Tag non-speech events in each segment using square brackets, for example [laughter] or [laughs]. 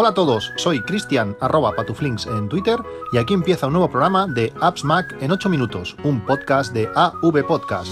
Hola a todos, soy Cristian arroba patuflinks en Twitter y aquí empieza un nuevo programa de Apps Mac en 8 minutos, un podcast de AV Podcast.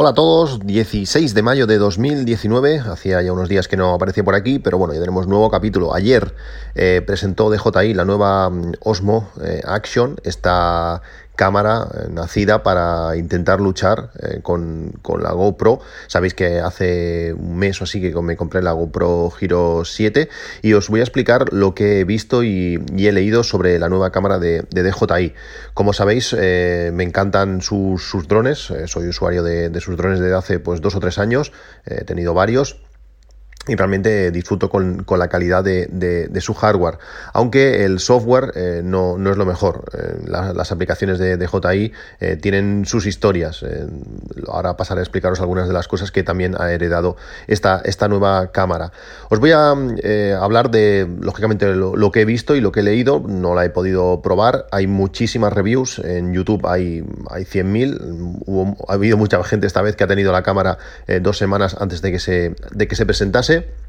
Hola a todos, 16 de mayo de 2019, hacía ya unos días que no aparecía por aquí, pero bueno, ya tenemos nuevo capítulo. Ayer eh, presentó DJI la nueva mm, Osmo eh, Action, esta cámara eh, nacida para intentar luchar eh, con, la GoPro. Sabéis que hace un mes o así que me compré la GoPro Hero 7 y os voy a explicar lo que he visto y, he leído sobre la nueva cámara de, DJI. Como sabéis, eh, me encantan sus, drones, soy usuario de, de, sus drones desde hace pues dos o tres años, he tenido varios y realmente disfruto con, la calidad de, su hardware. Aunque el software eh, no, es lo mejor. Eh, las aplicaciones de, JI eh, tienen sus historias. ahora pasaré a explicaros algunas de las cosas que también ha heredado esta, esta nueva cámara. Os voy a hablar de, lógicamente, lo, que he visto y lo que he leído. No la he podido probar. Hay muchísimas reviews. En YouTube hay, hay 100.000. Ha habido mucha gente esta vez que ha tenido la cámara dos semanas antes de que se, de que se presentase. Hadi.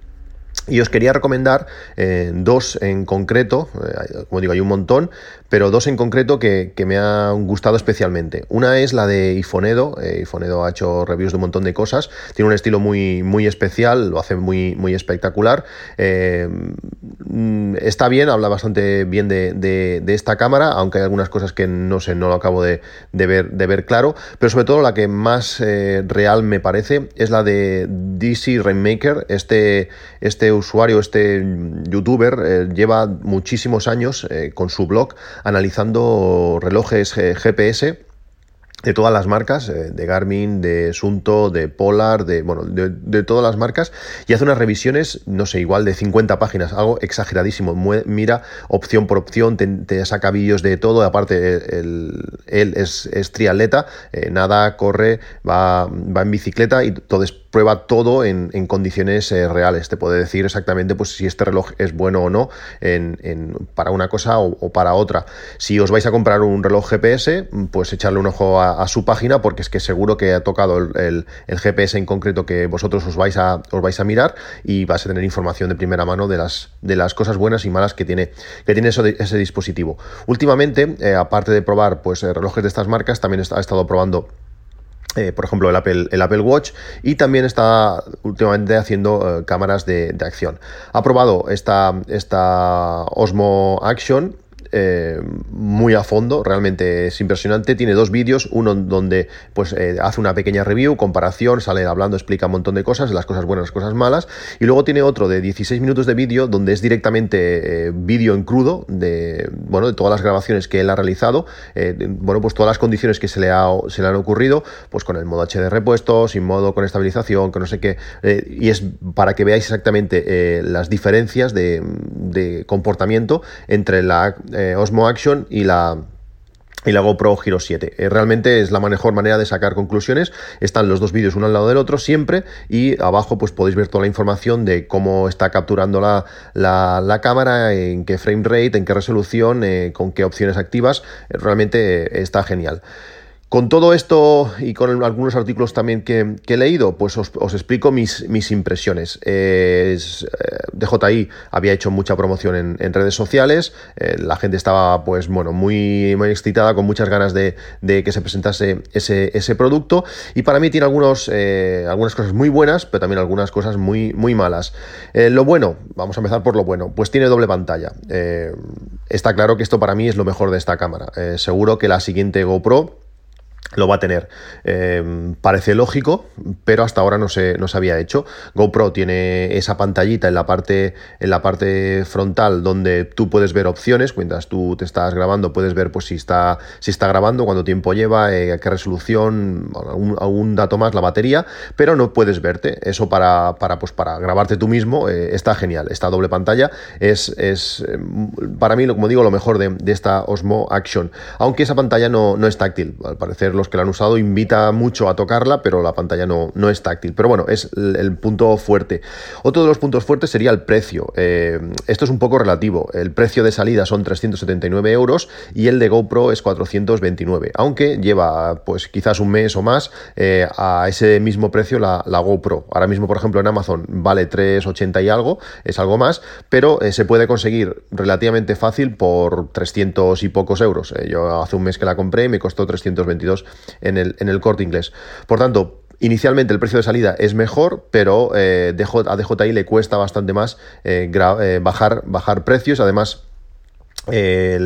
Y os quería recomendar eh, dos en concreto, eh, como digo, hay un montón, pero dos en concreto que, me han gustado especialmente. Una es la de Ifonedo, eh, Ifonedo ha hecho reviews de un montón de cosas, tiene un estilo muy, muy especial, lo hace muy, muy espectacular. Mm, está bien, habla bastante bien de, esta cámara, aunque hay algunas cosas que no sé, no lo acabo de, ver, de ver claro, pero sobre todo la que más real me parece es la de DC Rainmaker, este, este usuario, este youtuber, eh, lleva muchísimos años eh, con su blog analizando relojes eh, GPS de todas las marcas, de Garmin, de Sunto, de Polar, de, bueno, de, todas las marcas, y hace unas revisiones, no sé, igual de 50 páginas, algo exageradísimo. Mira opción por opción, te, saca vídeos de todo, aparte él, es, triatleta, eh, nada, corre, va, va en bicicleta y todo prueba todo en, condiciones eh, reales. Te puede decir exactamente pues, si este reloj es bueno o no en, para una cosa o, para otra. Si os vais a comprar un reloj GPS, pues echarle un ojo a su página porque es que seguro que ha tocado el, GPS en concreto que vosotros os vais, a, os vais a mirar y vais a tener información de primera mano de las, de las cosas buenas y malas que tiene, que tiene ese dispositivo. Últimamente, eh, aparte de probar pues, eh, relojes de estas marcas, también ha estado probando eh, por ejemplo, el Apple, el Apple Watch y también está últimamente haciendo cámaras de, de, acción. Ha probado esta, esta Osmo Action eh, muy a fondo, realmente es impresionante. Tiene dos vídeos, uno donde pues eh, hace una pequeña review, comparación, sale hablando, explica un montón de cosas, las cosas buenas, las cosas malas, y luego tiene otro de 16 minutos de vídeo donde es directamente eh, vídeo en crudo de, bueno, de todas las grabaciones que él ha realizado, bueno, pues todas las condiciones que se le, ha, se le han ocurrido, pues con el modo HD repuesto, sin modo con estabilización, con no sé qué, y es para que veáis exactamente las diferencias de, de comportamiento entre la eh, Osmo Action y la y la GoPro Hero 7. Eh, realmente es la mejor manera de sacar conclusiones. Están los dos vídeos uno al lado del otro siempre y abajo pues podéis ver toda la información de cómo está capturando la, la, cámara, en qué frame rate, en qué resolución, eh, con qué opciones activas. realmente está genial. Con todo esto y con algunos artículos también que, he leído, pues os, explico mis, impresiones. Eh, DJI había hecho mucha promoción en, redes sociales, eh, la gente estaba pues bueno, muy, muy excitada, con muchas ganas de, que se presentase ese, ese, producto y para mí tiene algunos, eh, algunas cosas muy buenas, pero también algunas cosas muy, muy malas. lo bueno, vamos a empezar por lo bueno, pues tiene doble pantalla. está claro que esto para mí es lo mejor de esta cámara. seguro que la siguiente GoPro lo va a tener. Eh, parece lógico, pero hasta ahora no se, no se había hecho. GoPro tiene esa pantallita en la, parte, en la parte frontal donde tú puedes ver opciones. Mientras tú te estás grabando, puedes ver pues, si, está, si está grabando, cuánto tiempo lleva, eh, qué resolución, algún, dato más, la batería, pero no puedes verte. Eso para, para, pues, para grabarte tú mismo eh, está genial. Esta doble pantalla es, es para mí, como digo, lo mejor de, esta Osmo Action. Aunque esa pantalla no, no es táctil. Al parecer los que la han usado, invita mucho a tocarla, pero la pantalla no, no es táctil. Pero bueno, es el, punto fuerte. Otro de los puntos fuertes sería el precio. Eh, esto es un poco relativo. El precio de salida son 379 euros y el de GoPro es 429, aunque lleva pues quizás un mes o más eh, a ese mismo precio la, GoPro. Ahora mismo, por ejemplo, en Amazon vale 380 y algo, es algo más, pero eh, se puede conseguir relativamente fácil por 300 y pocos euros. yo hace un mes que la compré y me costó 322 en el, en el corte inglés. Por tanto, Inicialmente el precio de salida es mejor, pero eh, a DJI le cuesta bastante más eh, eh, bajar, bajar precios. Además, eh,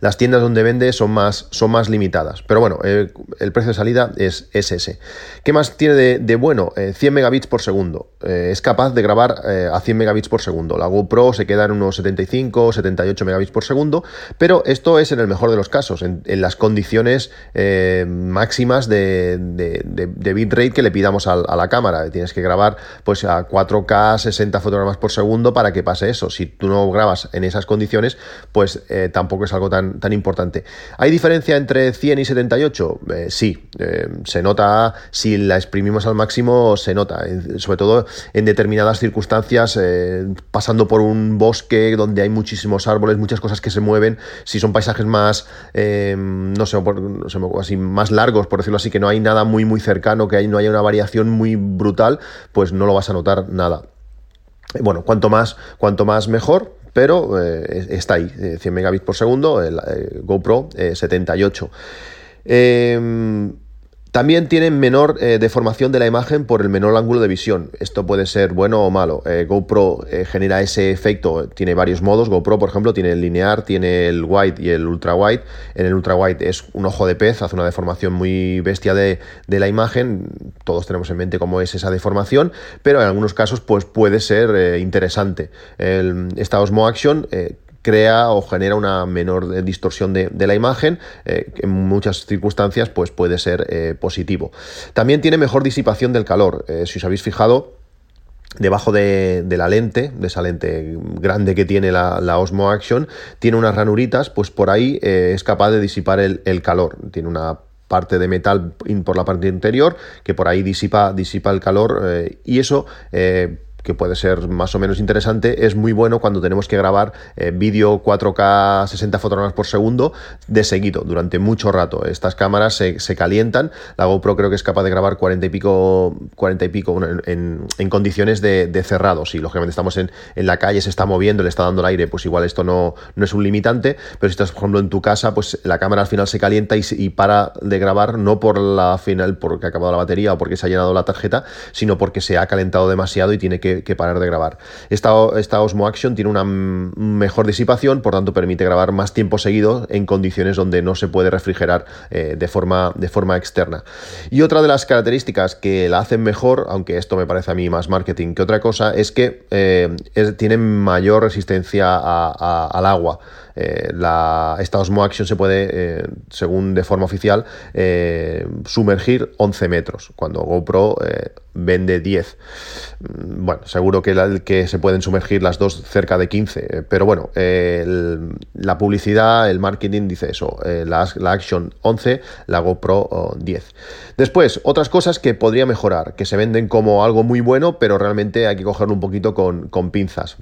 las tiendas donde vende son más, son más limitadas. Pero bueno, el precio de salida es, ese. ¿Qué más tiene de, bueno? 100 eh, megabits por segundo. Eh, es capaz de grabar a 100 megabits por segundo. La GoPro se queda en unos 75, 78 megabits por segundo, pero esto es en el mejor de los casos, en, las condiciones máximas de, de, bitrate que le pidamos a, la cámara. Tienes que grabar pues a 4K 60 fotogramas por segundo para que pase eso. Si tú no grabas en esas condiciones, pues eh, tampoco es algo tan, tan importante. ¿Hay diferencia entre 100 y 78? Eh, sí, eh, se nota, si la exprimimos al máximo, se nota, sobre todo en determinadas circunstancias, pasando por un bosque donde hay muchísimos árboles, muchas cosas que se mueven, si son paisajes más, no sé, así, más largos, por decirlo así, que no hay nada muy, muy cercano, que no haya una variación muy brutal, pues no lo vas a notar nada. Bueno, cuanto más, cuanto más mejor, pero eh, está ahí, 100 eh, megabits por segundo, el, eh, GoPro 78. También tienen menor eh, deformación de la imagen por el menor ángulo de visión. Esto puede ser bueno o malo. Eh, GoPro eh, genera ese efecto, tiene varios modos. GoPro, por ejemplo, tiene el linear, tiene el wide y el ultra wide. En el ultra wide es un ojo de pez, hace una deformación muy bestia de, la imagen. Todos tenemos en mente cómo es esa deformación, pero en algunos casos pues, puede ser interesante. El, esta Osmo Action crea o genera una menor distorsión de, la imagen, eh, en muchas circunstancias pues puede ser eh, positivo. También tiene mejor disipación del calor. Eh, si os habéis fijado, debajo de, la lente, de esa lente grande que tiene la, Osmo Action, tiene unas ranuritas, pues por ahí es capaz de disipar el, el, calor. Tiene una parte de metal por la parte interior que por ahí disipa, disipa el calor y eso que puede ser más o menos interesante, es muy bueno cuando tenemos que grabar eh, vídeo 4K 60 fotogramas por segundo de seguido, durante mucho rato. Estas cámaras se, calientan, la GoPro creo que es capaz de grabar 40 y pico, 40 y pico en, condiciones de, cerrado. Si lógicamente estamos en, la calle, se está moviendo, le está dando el aire, pues igual esto no, no es un limitante, pero si estás, por ejemplo, en tu casa, pues la cámara al final se calienta y, para de grabar, no por la final, porque ha acabado la batería o porque se ha llenado la tarjeta, sino porque se ha calentado demasiado y tiene que que, parar de grabar. Esta, esta, Osmo Action tiene una mejor disipación, por tanto permite grabar más tiempo seguido en condiciones donde no se puede refrigerar eh, de, forma, de forma externa. Y otra de las características que la hacen mejor, aunque esto me parece a mí más marketing que otra cosa, es que eh, tiene mayor resistencia al agua. Eh, la, esta Osmo Action se puede, eh, según de forma oficial, sumergir 11 metros, cuando GoPro vende 10. Mm, bueno, seguro que, la, que se pueden sumergir las dos cerca de 15, pero bueno, la publicidad, el marketing dice eso, la, Action 11, la GoPro 10. Después, otras cosas que podría mejorar, que se venden como algo muy bueno, pero realmente hay que cogerlo un poquito con, con pinzas.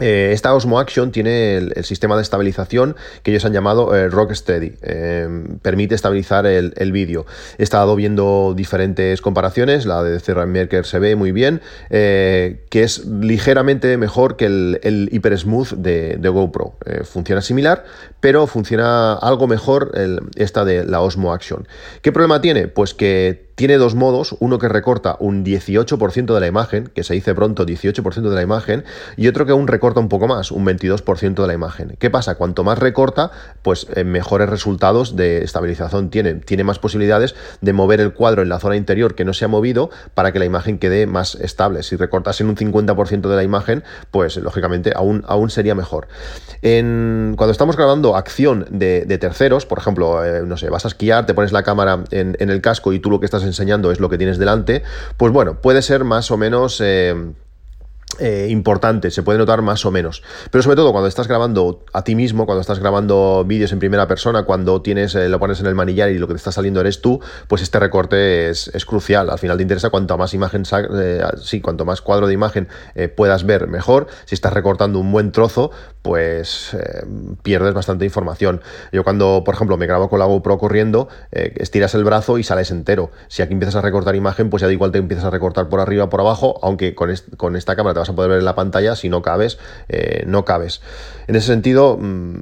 Eh, esta Osmo Action tiene el, sistema de estabilización que ellos han llamado eh, Rocksteady. Eh, permite estabilizar el, vídeo. He estado viendo diferentes comparaciones. La de CRM Maker se ve muy bien, que es ligeramente mejor que el, el Hyper Smooth de, GoPro. funciona similar, pero funciona algo mejor esta de la Osmo Action. ¿Qué problema tiene? Pues que tiene dos modos, uno que recorta un 18% de la imagen, que se dice pronto 18% de la imagen, y otro que aún recorta un poco más, un 22% de la imagen. ¿Qué pasa? Cuanto más recorta, pues eh, mejores resultados de estabilización tiene. Tiene más posibilidades de mover el cuadro en la zona interior que no se ha movido para que la imagen quede más estable. Si recortas en un 50% de la imagen, pues lógicamente aún, aún sería mejor. Cuando estamos grabando acción de, terceros, por ejemplo, eh, no sé, vas a esquiar, te pones la cámara en, en el casco y tú lo que estás enseñando es lo que tienes delante, pues bueno, puede ser más o menos... Eh, eh, importante, se puede notar más o menos. Pero sobre todo cuando estás grabando a ti mismo, cuando estás grabando vídeos en primera persona, cuando tienes, eh, lo pones en el manillar y lo que te está saliendo eres tú, pues este recorte es, crucial. Al final te interesa cuanto más imagen, eh, sí, cuanto más cuadro de imagen puedas ver, mejor. Si estás recortando un buen trozo, pues pierdes bastante información. Yo cuando, por ejemplo, me grabo con la GoPro corriendo, estiras el brazo y sales entero. Si aquí empiezas a recortar imagen, pues ya da igual te empiezas a recortar por arriba, por abajo, aunque con, con esta cámara te vas a poder ver en la pantalla, si no cabes, eh, no cabes. En ese sentido, mm,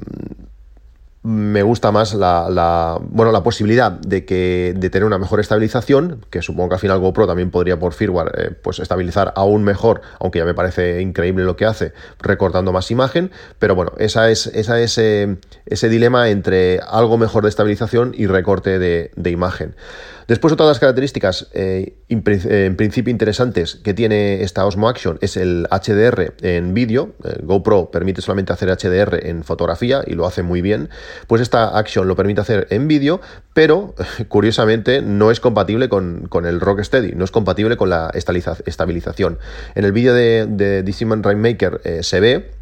me gusta más la, bueno, la posibilidad de, que, de tener una mejor estabilización, que supongo que al final GoPro también podría por firmware eh, pues estabilizar aún mejor, aunque ya me parece increíble lo que hace, recortando más imagen, pero bueno, esa es, esa es eh, ese dilema entre algo mejor de estabilización y recorte de imagen. Después, otra de las características eh, eh, en principio interesantes que tiene esta Osmo Action es el HDR en vídeo. GoPro permite solamente hacer HDR en fotografía y lo hace muy bien. Pues esta Action lo permite hacer en vídeo, pero [laughs] curiosamente no es compatible con, con el Rocksteady, no es compatible con la estabilización. En el vídeo de, de Rainmaker eh, se ve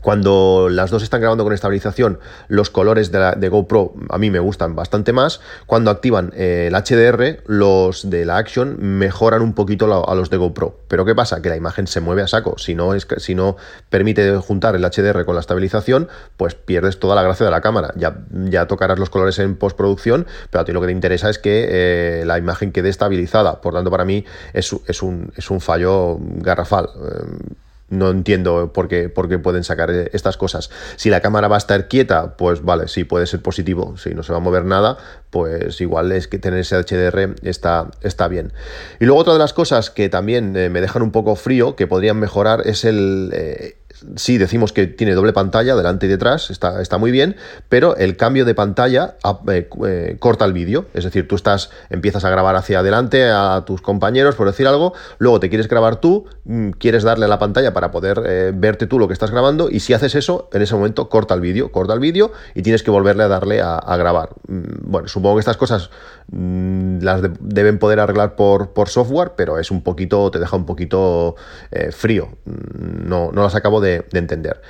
cuando las dos están grabando con estabilización, los colores de, GoPro a mí me gustan bastante más. Cuando activan eh, el HDR, los de la Action mejoran un poquito a los de GoPro. Pero ¿qué pasa? Que la imagen se mueve a saco. Si no, permite juntar el HDR con la estabilización, pues pierdes toda la gracia de la cámara. Ya, tocarás los colores en postproducción, pero a ti lo que te interesa es que eh, la imagen quede estabilizada. Por tanto, para mí es, es, un, es un fallo garrafal. Eh, no entiendo por qué, por qué, pueden sacar estas cosas. Si la cámara va a estar quieta, pues vale, sí puede ser positivo. Si no se va a mover nada, pues igual es que tener ese HDR está, está bien. Y luego otra de las cosas que también eh, me dejan un poco frío, que podrían mejorar, es el, eh, sí decimos que tiene doble pantalla, delante y detrás, está, está muy bien, pero el cambio de pantalla ah, eh, eh, corta el vídeo. Es decir, tú estás, empiezas a grabar hacia adelante a tus compañeros, por decir algo, luego te quieres grabar tú, mm, quieres darle a la pantalla para poder eh, verte tú lo que estás grabando, y si haces eso, en ese momento corta el vídeo, corta el vídeo y tienes que volverle a darle a, grabar. Mm, bueno, supongo que estas cosas mm, las deben poder arreglar por, por, software, pero es un poquito, te deja un poquito frío. No, no las acabo de de, entender.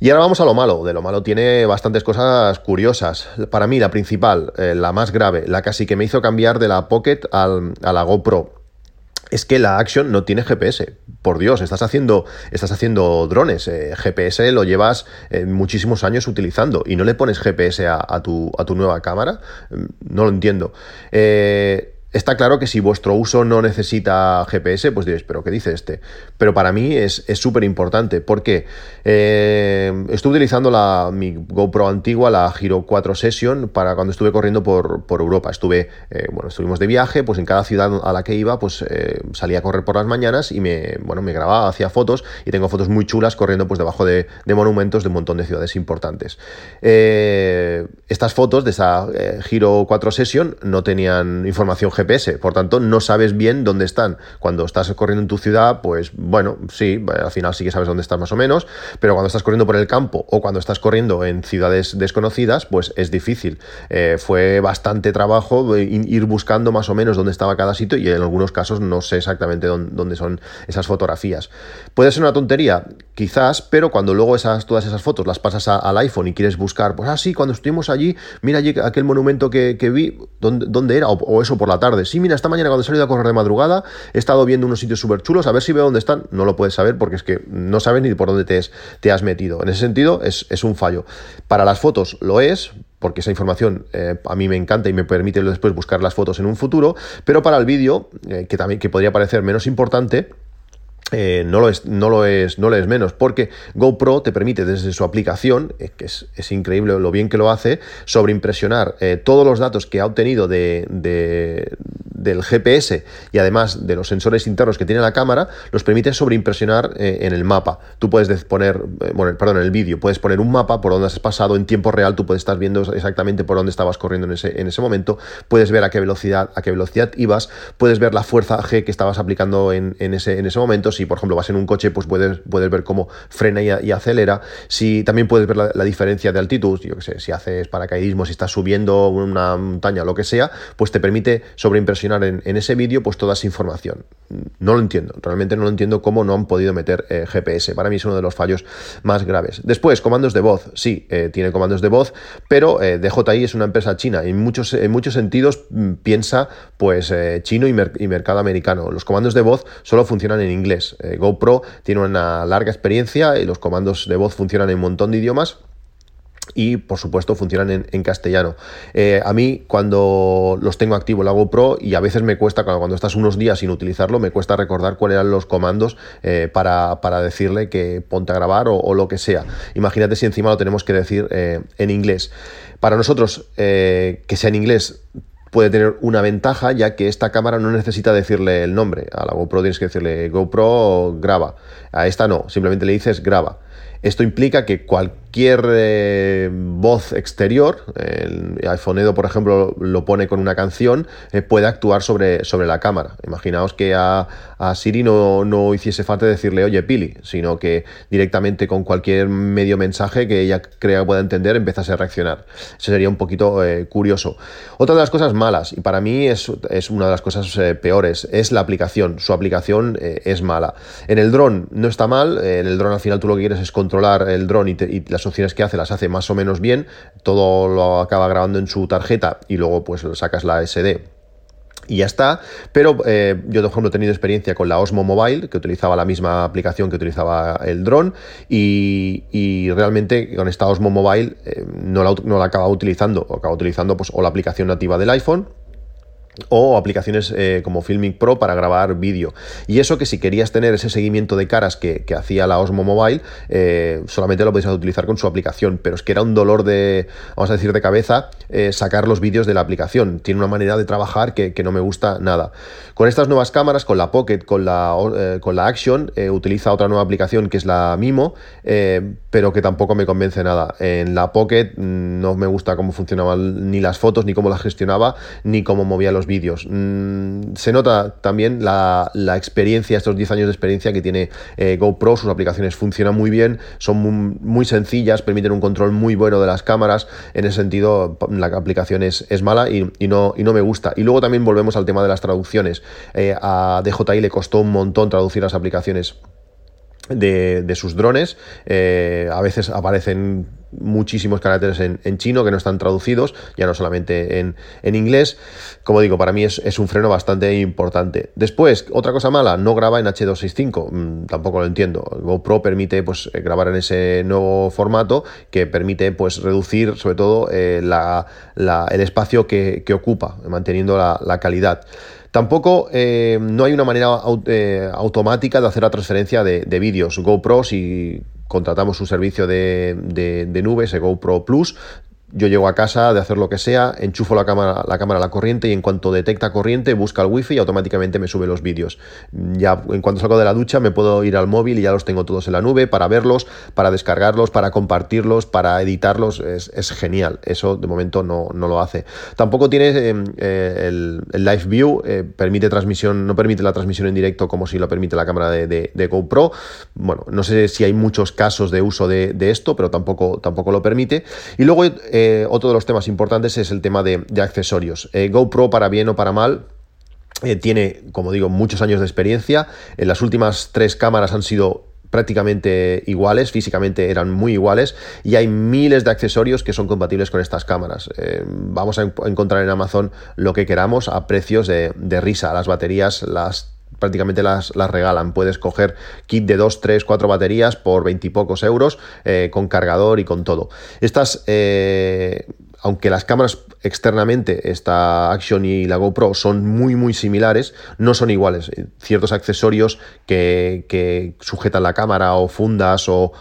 Y ahora vamos a lo malo. De lo malo tiene bastantes cosas curiosas. Para mí, la principal, eh, la más grave, la casi que me hizo cambiar de la Pocket al, a la GoPro es que la Action no tiene GPS. Por Dios, estás haciendo, estás haciendo drones. Eh, GPS lo llevas eh, muchísimos años utilizando y no le pones GPS a, tu, a tu, nueva cámara. Mm, no lo entiendo. Eh, Está claro que si vuestro uso no necesita GPS, pues diréis, pero ¿qué dice este? Pero para mí es súper importante porque eh, estuve utilizando la, mi GoPro antigua, la Giro 4 Session, para cuando estuve corriendo por, Europa. Estuve, eh, bueno, estuvimos de viaje, pues en cada ciudad a la que iba, pues eh, salía a correr por las mañanas y me, bueno, me grababa, hacía fotos y tengo fotos muy chulas corriendo pues debajo de, monumentos de un montón de ciudades importantes. estas fotos de esa Giro 4 Session no tenían información GPS Por tanto no sabes bien dónde están. Cuando estás corriendo en tu ciudad, pues bueno, sí, al final sí que sabes dónde estás más o menos, pero cuando estás corriendo por el campo o cuando estás corriendo en ciudades desconocidas, pues es difícil. Eh, fue bastante trabajo ir buscando más o menos dónde estaba cada sitio y en algunos casos no sé exactamente dónde, son esas fotografías. Puede ser una tontería, quizás, pero cuando luego esas, todas esas fotos las pasas al iPhone y quieres buscar, pues ah, cuando estuvimos allí, mira allí aquel monumento que, vi, ¿dónde, era? o eso por la tarde Sí, mira, esta mañana cuando he salido a correr de madrugada he estado viendo unos sitios súper chulos, a ver si veo dónde están. No lo puedes saber porque es que no sabes ni por dónde te, te has metido. En ese sentido es, un fallo. Para las fotos lo es, porque esa información eh, a mí me encanta y me permite después buscar las fotos en un futuro, pero para el vídeo, eh, que también que podría parecer menos importante, eh, no, lo es, no, lo es, no es menos, porque GoPro te permite desde su aplicación, eh, que es, increíble lo bien que lo hace, sobreimpresionar eh, todos los datos que ha obtenido de, del GPS y además de los sensores internos que tiene la cámara, los permite sobreimpresionar en el mapa. Tú puedes poner, bueno, perdón, en el vídeo, puedes poner un mapa por donde has pasado en tiempo real, tú puedes estar viendo exactamente por dónde estabas corriendo en ese, en ese momento, puedes ver a qué velocidad, a qué velocidad ibas, puedes ver la fuerza G que estabas aplicando en, ese, en ese momento, por ejemplo vas en un coche, pues puedes, puedes ver cómo frena y, acelera. Si también puedes ver la, diferencia de altitud, yo que sé, si haces paracaidismo, si estás subiendo una montaña o lo que sea, pues te permite sobreimpresionar en, ese vídeo pues toda esa información. No lo entiendo, realmente no lo entiendo cómo no han podido meter eh, GPS. Para mí es uno de los fallos más graves. Después, comandos de voz. Sí, eh, tiene comandos de voz, pero eh, DJI es una empresa china y en muchos, en muchos sentidos mm, piensa pues chino y, mercado americano. Los comandos de voz solo funcionan en inglés. GoPro tiene una larga experiencia y los comandos de voz funcionan en un montón de idiomas y por supuesto funcionan en, castellano. Eh, a mí cuando los tengo activo la GoPro y a veces me cuesta, cuando, estás unos días sin utilizarlo, me cuesta recordar cuáles eran los comandos eh, para, decirle que ponte a grabar o, lo que sea. Imagínate si encima lo tenemos que decir eh, en inglés. Para nosotros, que sea en inglés, puede tener una ventaja ya que esta cámara no necesita decirle el nombre. A la GoPro tienes que decirle GoPro graba. A esta no, simplemente le dices graba. Esto implica que cualquier eh, voz exterior, el iPhone Edo por ejemplo lo pone con una canción, eh, puede actuar sobre, sobre la cámara. Imaginaos que a, Siri no, no, hiciese falta decirle oye Pili, sino que directamente con cualquier medio mensaje que ella crea pueda entender empezase a reaccionar. Eso sería un poquito eh, curioso. Otra de las cosas malas, y para mí es, es una de las cosas peores, es la aplicación. Su aplicación es mala. En el dron no está mal, en el dron al final tú lo que quieres es controlar el dron y, las opciones que hace las hace más o menos bien, todo lo acaba grabando en su tarjeta y luego pues sacas la SD y ya está. Pero eh, yo, por ejemplo, he tenido experiencia con la Osmo Mobile, que utilizaba la misma aplicación que utilizaba el dron, y, realmente con esta Osmo Mobile eh, no, la, no la utilizando, o acaba utilizando pues, o la aplicación nativa del iPhone o aplicaciones eh, como Filmic Pro para grabar vídeo. Y eso que si querías tener ese seguimiento de caras que, hacía la Osmo Mobile, eh, solamente lo podías utilizar con su aplicación, pero es que era un dolor de, vamos a decir, de cabeza eh, sacar los vídeos de la aplicación. Tiene una manera de trabajar que, no me gusta nada. Con estas nuevas cámaras, con la Pocket, con la, con la Action, utiliza otra nueva aplicación que es la Mimo, pero que tampoco me convence nada. En la Pocket mm, no me gusta cómo funcionaban ni las fotos, ni cómo las gestionaba, ni cómo movía los vídeos. Mm, se nota también la, experiencia, estos 10 años de experiencia que tiene eh, GoPro, sus aplicaciones funcionan muy bien, son muy, sencillas, permiten un control muy bueno de las cámaras, en ese sentido la aplicación es, mala y, no, y no me gusta. Y luego también volvemos al tema de las traducciones. Eh, a DJI le costó un montón traducir las aplicaciones de, sus drones. Eh, a veces aparecen muchísimos caracteres en, chino que no están traducidos, ya no solamente en, inglés. Como digo, para mí es, un freno bastante importante. Después, otra cosa mala, no graba en H265, mm, tampoco lo entiendo. GoPro permite pues, eh, grabar en ese nuevo formato que permite pues, reducir sobre todo eh, el espacio que, ocupa, manteniendo la calidad. Tampoco eh, no hay una manera eh, automática de hacer la transferencia de, vídeos. GoPro, si contratamos un servicio de, de, de nube, ese GoPro Plus, yo llego a casa de hacer lo que sea, enchufo la cámara, la cámara a la corriente y en cuanto detecta corriente busca el wifi y automáticamente me sube los vídeos. Ya en cuanto salgo de la ducha me puedo ir al móvil y ya los tengo todos en la nube para verlos, para descargarlos, para compartirlos, para editarlos. Es, genial. Eso de momento no, lo hace. Tampoco tiene em, eh, el, Live View, eh, permite transmisión, no permite la transmisión en directo como si lo permite la cámara de, GoPro. Bueno, no sé si hay muchos casos de uso de, esto, pero tampoco, tampoco lo permite. Y luego eh, eh, otro de los temas importantes es el tema de, accesorios. Eh, GoPro, para bien o para mal, eh, tiene, como digo, muchos años de experiencia. En las últimas tres cámaras han sido prácticamente iguales, físicamente eran muy iguales y hay miles de accesorios que son compatibles con estas cámaras. vamos a encontrar en Amazon lo que queramos a precios de, de risa. Las baterías las prácticamente las, las regalan. Puedes coger kit de 2, 3, 4 baterías por 20 y pocos euros eh, con cargador y con todo. Estas, eh, aunque las cámaras externamente esta Action y la GoPro son muy muy similares, no son iguales. Ciertos accesorios que, sujetan la cámara o fundas o,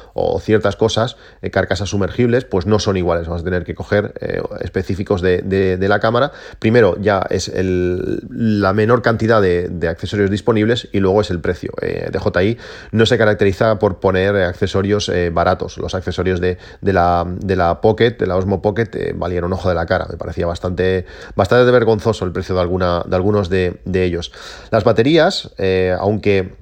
ciertas cosas, eh, carcasas sumergibles, pues no son iguales. Vamos a tener que coger eh, específicos de, la cámara. Primero ya es la menor cantidad de, accesorios disponibles y luego es el precio. Eh, DJI no se caracteriza por poner accesorios baratos. Los accesorios de, la, de la Pocket, de la Osmo Pocket, valieron ojo de la cara, me parecía bastante, bastante vergonzoso el precio de, alguna, de algunos de, ellos. Las baterías, eh, aunque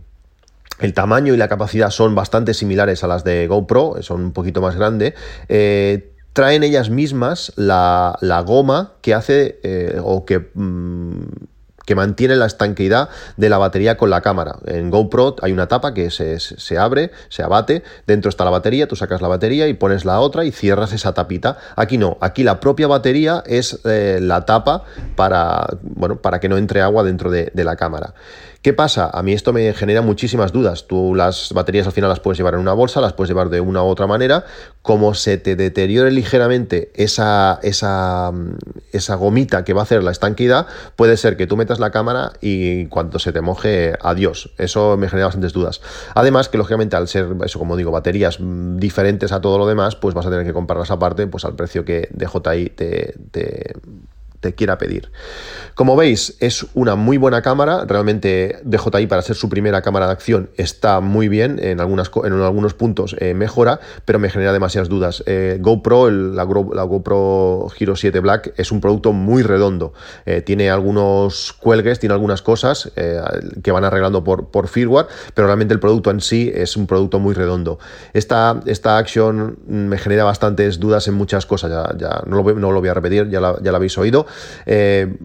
el tamaño y la capacidad son bastante similares a las de GoPro, son un poquito más grande. Eh, traen ellas mismas la, goma que hace eh, o que, mm, que mantiene la estanqueidad de la batería con la cámara. En GoPro hay una tapa que se, se abre, se abate, dentro está la batería, tú sacas la batería y pones la otra y cierras esa tapita. Aquí no, aquí la propia batería es eh, la tapa para, bueno, para que no entre agua dentro de, de la cámara. ¿Qué pasa? A mí esto me genera muchísimas dudas. Tú las baterías al final las puedes llevar en una bolsa, las puedes llevar de una u otra manera. Como se te deteriore ligeramente esa, esa, esa gomita que va a hacer la estanquidad, puede ser que tú metas la cámara y cuando se te moje, adiós. Eso me genera bastantes dudas. Además que lógicamente al ser, eso como digo, baterías diferentes a todo lo demás, pues vas a tener que comprarlas aparte, pues al precio que DJI te, te te quiera pedir. Como veis, es una muy buena cámara. Realmente DJI, para ser su primera cámara de acción, está muy bien. En, algunas, en algunos puntos eh, mejora, pero me genera demasiadas dudas. Eh, GoPro, la, GoPro Hero 7 Black, es un producto muy redondo. Eh, tiene algunos cuelgues, tiene algunas cosas que van arreglando por, por firmware, pero realmente el producto en sí es un producto muy redondo. Esta, esta Action me genera bastantes dudas en muchas cosas. Ya, ya no, lo, no, lo, voy a repetir, ya ya la habéis oído. Eh,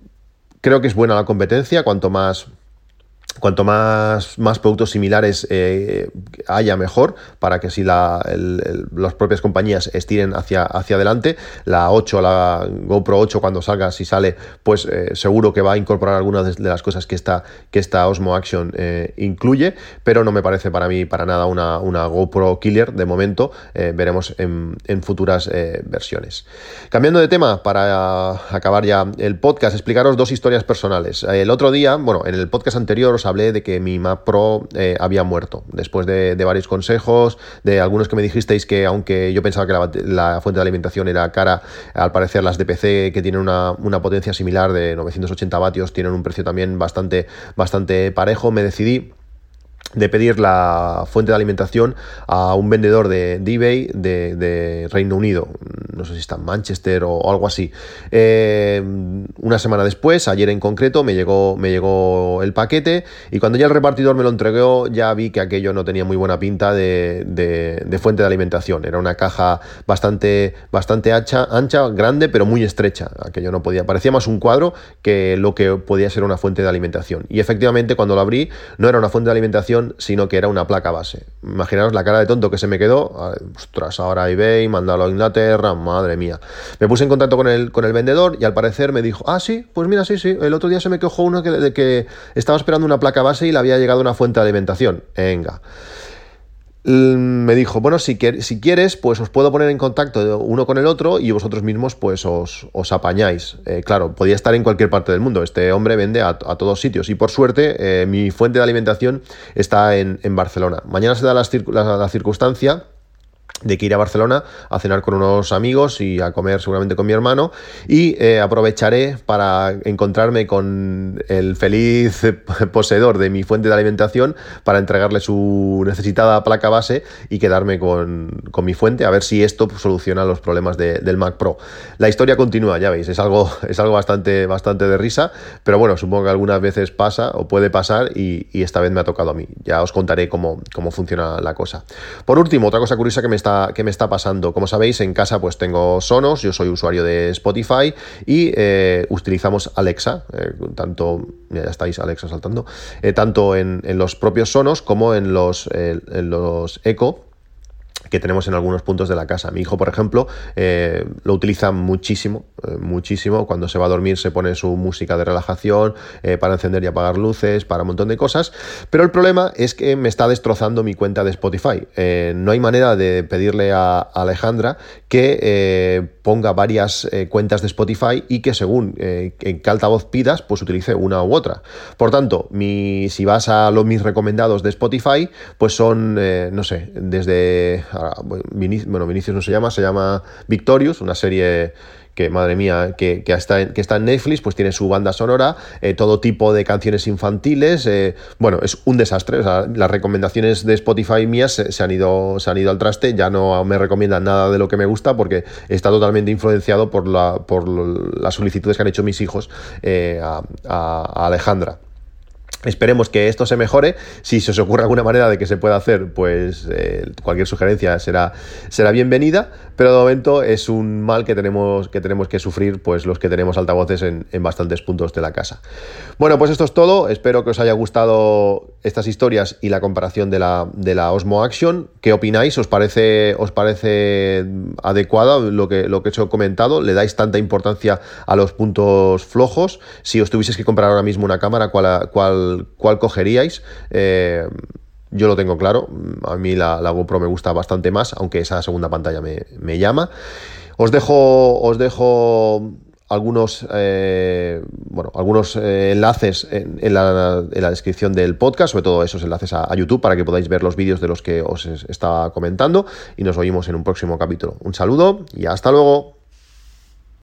creo que es buena la competencia, cuanto más cuanto más, más productos similares eh, haya mejor para que si la, las propias compañías estiren hacia, hacia adelante la 8 la GoPro 8 cuando salga si sale pues eh, seguro que va a incorporar algunas de las cosas que esta, que esta Osmo Action eh, incluye pero no me parece para mí para nada una, una GoPro killer de momento veremos en, en futuras versiones. Cambiando de tema para acabar ya el podcast explicaros dos historias personales. El otro día bueno en el podcast anterior hablé de que mi Mac Pro eh, había muerto. Después de, varios consejos, de algunos que me dijisteis que aunque yo pensaba que la, fuente de alimentación era cara, al parecer las DPC que tienen una, una, potencia similar de 980 vatios tienen un precio también bastante, bastante parejo, me decidí de pedir la fuente de alimentación a un vendedor de, eBay de, Reino Unido. No sé si está en Manchester o, algo así. Eh, una semana después, ayer en concreto, me llegó, me llegó el paquete y cuando ya el repartidor me lo entregó, ya vi que aquello no tenía muy buena pinta de, fuente de alimentación. Era una caja bastante, bastante ancha, ancha, grande, pero muy estrecha. Aquello no podía. Parecía más un cuadro que lo que podía ser una fuente de alimentación. Y efectivamente, cuando lo abrí, no era una fuente de alimentación sino que era una placa base. Imaginaos la cara de tonto que se me quedó. Ostras, ahora eBay, mandalo a Inglaterra, madre mía. Me puse en contacto con el, con el vendedor y al parecer me dijo, ah, sí, pues mira, sí, sí. El otro día se me quejó uno que, de que estaba esperando una placa base y le había llegado una fuente de alimentación. Venga me dijo, bueno, si, si, quieres, pues os puedo poner en contacto uno con el otro y vosotros mismos pues os, apañáis. Eh, claro, podía estar en cualquier parte del mundo. Este hombre vende a, todos sitios y por suerte eh, mi fuente de alimentación está en, Barcelona. Mañana se da la circunstancia de que ir a Barcelona a cenar con unos amigos y a comer seguramente con mi hermano y eh, aprovecharé para encontrarme con el feliz [laughs] poseedor de mi fuente de alimentación para entregarle su necesitada placa base y quedarme con, mi fuente a ver si esto soluciona los problemas del Mac Pro. La historia continúa, ya veis, es algo, [laughs] es algo bastante, bastante de risa, pero bueno, supongo que algunas veces pasa o puede pasar y, esta vez me ha tocado a mí. Ya os contaré cómo, cómo funciona la cosa. Por último, otra cosa curiosa que me está, me está pasando. Como sabéis, en casa pues tengo Sonos, yo soy usuario de Spotify y eh, utilizamos Alexa, eh, tanto, ya estáis Alexa saltando, eh, tanto en, los propios Sonos como en los, en los Echo que tenemos en algunos puntos de la casa. Mi hijo, por ejemplo, eh, lo utiliza muchísimo, eh, muchísimo. Cuando se va a dormir se pone su música de relajación eh, para encender y apagar luces, para un montón de cosas. Pero el problema es que me está destrozando mi cuenta de Spotify. no hay manera de pedirle a, Alejandra que ponga varias cuentas de Spotify y que según en qué altavoz pidas, pues utilice una u otra. Por tanto, si vas a los mis recomendados de Spotify, pues son, no sé, desde bueno, Vinicius no se llama, se llama Victorious, una serie que madre mía, que, está, en, Netflix, pues tiene su banda sonora, eh, todo tipo de canciones infantiles, eh, bueno, es un desastre, las recomendaciones de Spotify mías se, han ido, se han ido al traste, ya no me recomiendan nada de lo que me gusta porque está totalmente influenciado por las solicitudes que han hecho mis hijos eh, a Alejandra. Esperemos que esto se mejore. Si se os ocurre alguna manera de que se pueda hacer, pues eh, cualquier sugerencia será, será bienvenida. Pero de momento es un mal que tenemos que, tenemos que sufrir pues, los que tenemos altavoces en, bastantes puntos de la casa. Bueno, pues esto es todo. Espero que os haya gustado estas historias y la comparación de la, de la Osmo Action. ¿Qué opináis? ¿Os parece, os parece adecuada lo que, lo que os he comentado? ¿Le dais tanta importancia a los puntos flojos? Si os tuvieseis que comprar ahora mismo una cámara, ¿cuál, cuál cuál, cogeríais. Eh, yo lo tengo claro, a mí la, GoPro me gusta bastante más, aunque esa segunda pantalla me, llama. Os dejo, os dejo algunos, eh, bueno, algunos eh, enlaces en, la, descripción del podcast, sobre todo esos enlaces a, a, YouTube para que podáis ver los vídeos de los que os estaba comentando y nos oímos en un próximo capítulo. Un saludo y hasta luego.